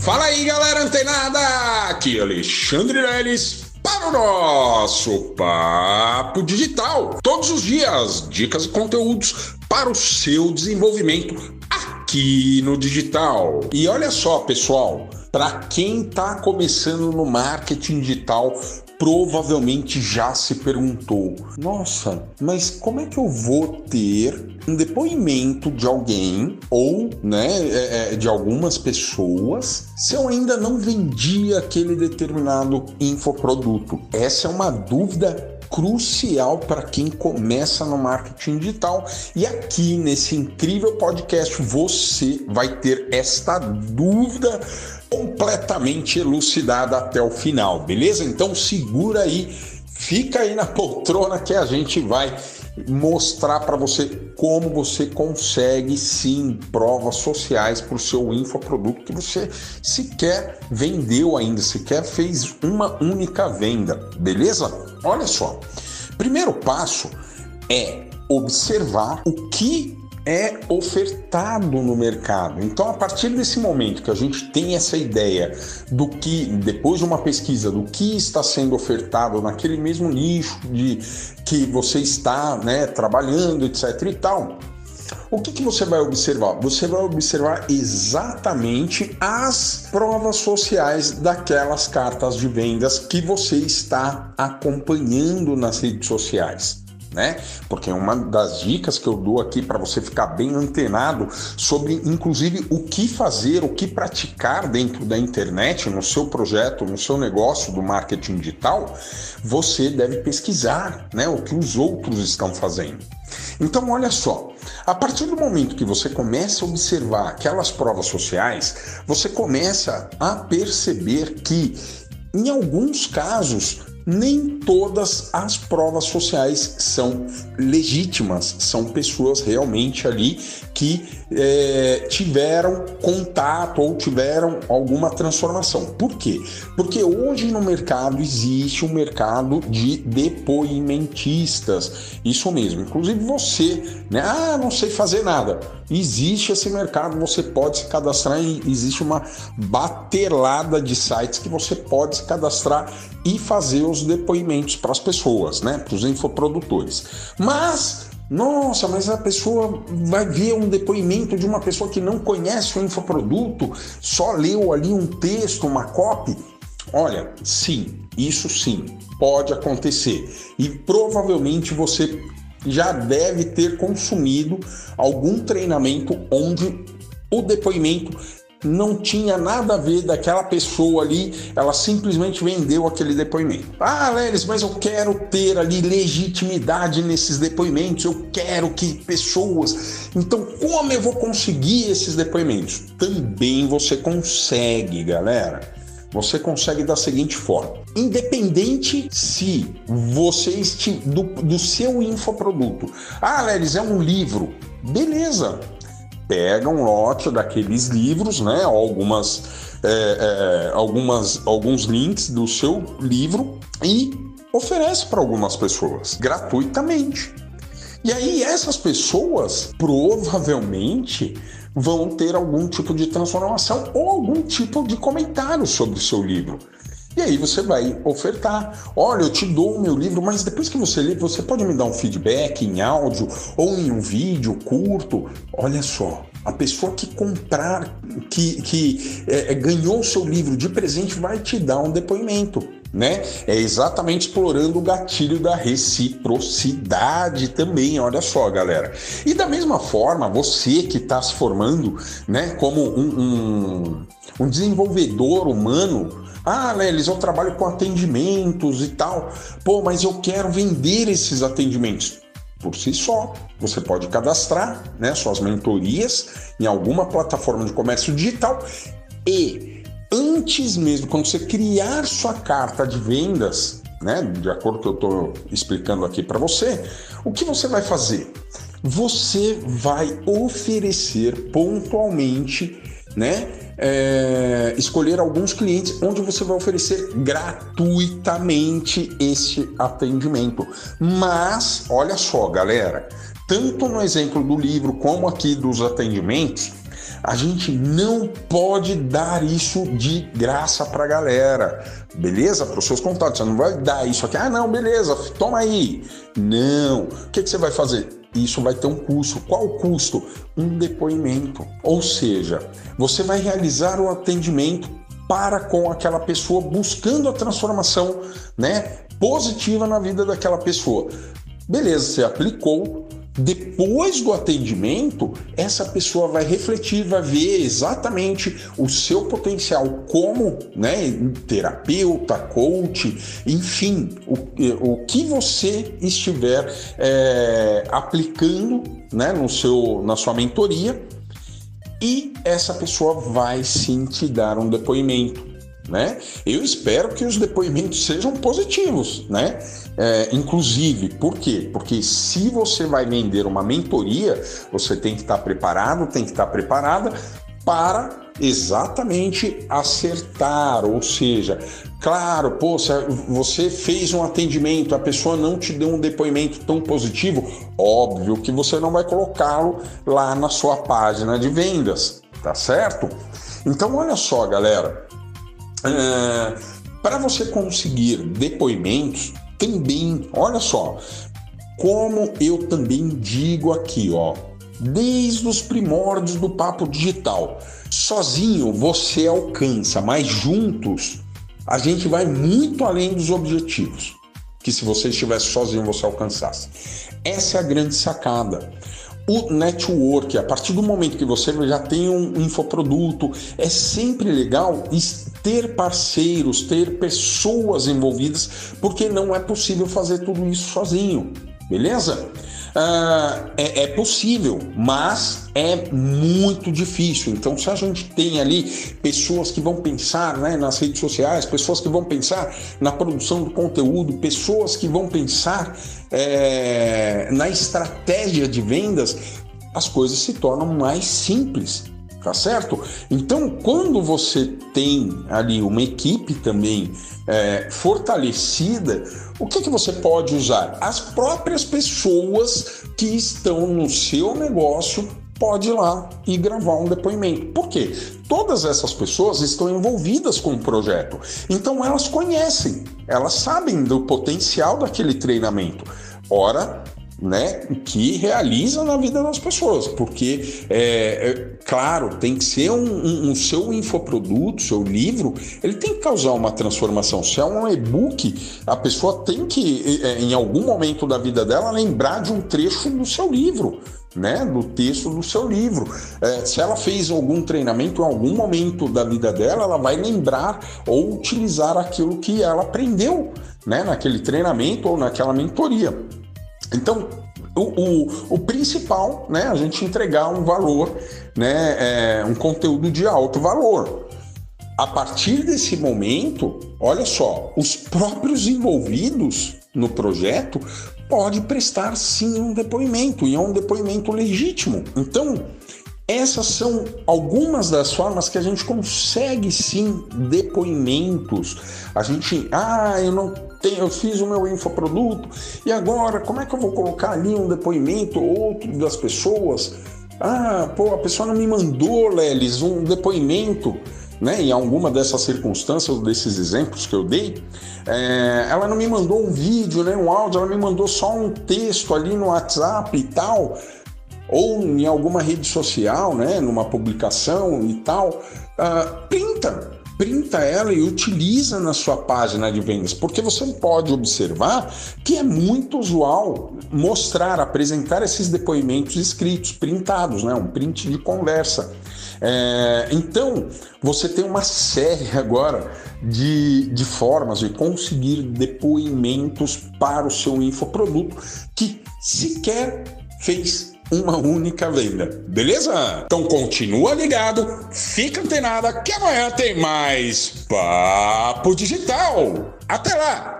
Fala aí, galera antenada! Aqui é Alexandre Leles para o nosso Papo Digital. Todos os dias, dicas e conteúdos para o seu desenvolvimento aqui no digital. E olha só, pessoal, para quem está começando no marketing digital, provavelmente já se perguntou: nossa, mas como é que eu vou ter um depoimento de alguém ou né, é, é, de algumas pessoas se eu ainda não vendi aquele determinado infoproduto? Essa é uma dúvida crucial para quem começa no marketing digital. E aqui nesse incrível podcast você vai ter esta dúvida completamente elucidada até o final, beleza? Então segura aí, fica aí na poltrona que a gente vai mostrar para você como você consegue sim provas sociais para o seu infoproduto que você sequer vendeu ainda, sequer fez uma única venda, beleza? Olha só, primeiro passo é observar o que é ofertado no mercado. Então, a partir desse momento que a gente tem essa ideia do que, depois de uma pesquisa, do que está sendo ofertado naquele mesmo nicho de que você está né, trabalhando, etc. e tal. O que, que você vai observar? Você vai observar exatamente as provas sociais daquelas cartas de vendas que você está acompanhando nas redes sociais né? Porque uma das dicas que eu dou aqui para você ficar bem antenado sobre, inclusive, o que fazer, o que praticar dentro da internet, no seu projeto, no seu negócio do marketing digital, você deve pesquisar, né? O que os outros estão fazendo. Então, olha só, a partir do momento que você começa a observar aquelas provas sociais, você começa a perceber que, em alguns casos, nem todas as provas sociais são legítimas, são pessoas realmente ali que é, tiveram contato ou tiveram alguma transformação. Por quê? Porque hoje no mercado existe um mercado de depoimentistas. Isso mesmo. Inclusive você, né? Ah, não sei fazer nada. Existe esse mercado, você pode se cadastrar e existe uma batelada de sites que você pode se cadastrar e fazer os depoimentos para as pessoas, né? Para os infoprodutores. Mas nossa, mas a pessoa vai ver um depoimento de uma pessoa que não conhece o infoproduto, só leu ali um texto, uma copy. Olha, sim, isso sim, pode acontecer. E provavelmente você já deve ter consumido algum treinamento onde o depoimento não tinha nada a ver daquela pessoa ali, ela simplesmente vendeu aquele depoimento. Ah, Lelis, mas eu quero ter ali legitimidade nesses depoimentos, eu quero que pessoas. Então, como eu vou conseguir esses depoimentos? Também você consegue, galera. Você consegue da seguinte forma: independente se você do, do seu infoproduto, ah, Lelis, é um livro, beleza pega um lote daqueles livros, né? Algumas, é, é, algumas, alguns links do seu livro e oferece para algumas pessoas gratuitamente. E aí essas pessoas provavelmente vão ter algum tipo de transformação ou algum tipo de comentário sobre o seu livro. E aí você vai ofertar. Olha, eu te dou o meu livro, mas depois que você lê, você pode me dar um feedback em áudio ou em um vídeo curto. Olha só, a pessoa que comprar, que, que é, é ganhou o seu livro de presente, vai te dar um depoimento. Né? É exatamente explorando o gatilho da reciprocidade também, olha só, galera. E da mesma forma, você que está se formando, né, como um, um, um desenvolvedor humano, ah, Lelis, eu trabalho com atendimentos e tal. Pô, mas eu quero vender esses atendimentos. Por si só, você pode cadastrar né, suas mentorias em alguma plataforma de comércio digital e antes mesmo, quando você criar sua carta de vendas, né, de acordo com o que eu estou explicando aqui para você, o que você vai fazer? Você vai oferecer pontualmente, né, é, escolher alguns clientes onde você vai oferecer gratuitamente esse atendimento. Mas, olha só, galera, tanto no exemplo do livro como aqui dos atendimentos, A gente não pode dar isso de graça para a galera, beleza? Para os seus contatos. Você não vai dar isso aqui, ah, não, beleza, toma aí. Não. O que, que você vai fazer? Isso vai ter um custo. Qual o custo? Um depoimento. Ou seja, você vai realizar o atendimento para com aquela pessoa, buscando a transformação né, positiva na vida daquela pessoa. Beleza, você aplicou, depois do atendimento, essa pessoa vai refletir, vai ver exatamente o seu potencial como né, terapeuta, coach, enfim, o, o que você estiver é, aplicando né, no seu, na sua mentoria e essa pessoa vai sim te dar um depoimento. Né? Eu espero que os depoimentos sejam positivos, né? É, inclusive, por quê? Porque se você vai vender uma mentoria, você tem que estar preparado, tem que estar preparada para exatamente acertar, ou seja, claro, pô, você fez um atendimento, a pessoa não te deu um depoimento tão positivo, óbvio que você não vai colocá-lo lá na sua página de vendas, tá certo? Então, olha só, galera, é, para você conseguir depoimentos, também, olha só, como eu também digo aqui, ó, desde os primórdios do papo digital. Sozinho você alcança, mas juntos a gente vai muito além dos objetivos que se você estivesse sozinho você alcançasse. Essa é a grande sacada. O network, a partir do momento que você já tem um infoproduto, é sempre legal ter parceiros, ter pessoas envolvidas, porque não é possível fazer tudo isso sozinho, beleza? Uh, é, é, possível, mas é muito difícil. Então, se a gente tem ali pessoas que vão pensar né, nas redes sociais, pessoas que vão pensar na produção do conteúdo, pessoas que vão pensar é, na estratégia de vendas, as coisas se tornam mais simples tá certo? Então, quando você tem ali uma equipe também é, fortalecida, o que, que você pode usar? As próprias pessoas que estão no seu negócio pode ir lá e gravar um depoimento. Por quê? Todas essas pessoas estão envolvidas com o projeto. Então elas conhecem, elas sabem do potencial daquele treinamento. Ora, né, que realiza na vida das pessoas, porque é, é claro tem que ser um, um, um, seu infoproduto, seu livro, ele tem que causar uma transformação. Se é um e-book, a pessoa tem que é, em algum momento da vida dela lembrar de um trecho do seu livro. Né, do texto do seu livro. É, se ela fez algum treinamento em algum momento da vida dela, ela vai lembrar ou utilizar aquilo que ela aprendeu né, naquele treinamento ou naquela mentoria. Então, o, o, o, principal, né, a gente entregar um valor, né, é, um conteúdo de alto valor. A partir desse momento, olha só, os próprios envolvidos no projeto pode prestar sim um depoimento e é um depoimento legítimo. Então, essas são algumas das formas que a gente consegue sim depoimentos. A gente, ah, eu não tenho, eu fiz o meu infoproduto e agora como é que eu vou colocar ali um depoimento outro das pessoas? Ah, pô, a pessoa não me mandou, Lelis, um depoimento. Né, em alguma dessas circunstâncias, desses exemplos que eu dei, é, ela não me mandou um vídeo, né, um áudio, ela me mandou só um texto ali no WhatsApp e tal ou em alguma rede social, né, numa publicação e tal, uh, printa, printa ela e utiliza na sua página de vendas, porque você pode observar que é muito usual mostrar, apresentar esses depoimentos escritos, printados, né, um print de conversa. É, então, você tem uma série agora de, de formas de conseguir depoimentos para o seu infoproduto que sequer fez uma única venda, beleza? Então continua ligado, fica antenada que amanhã tem mais Papo Digital. Até lá!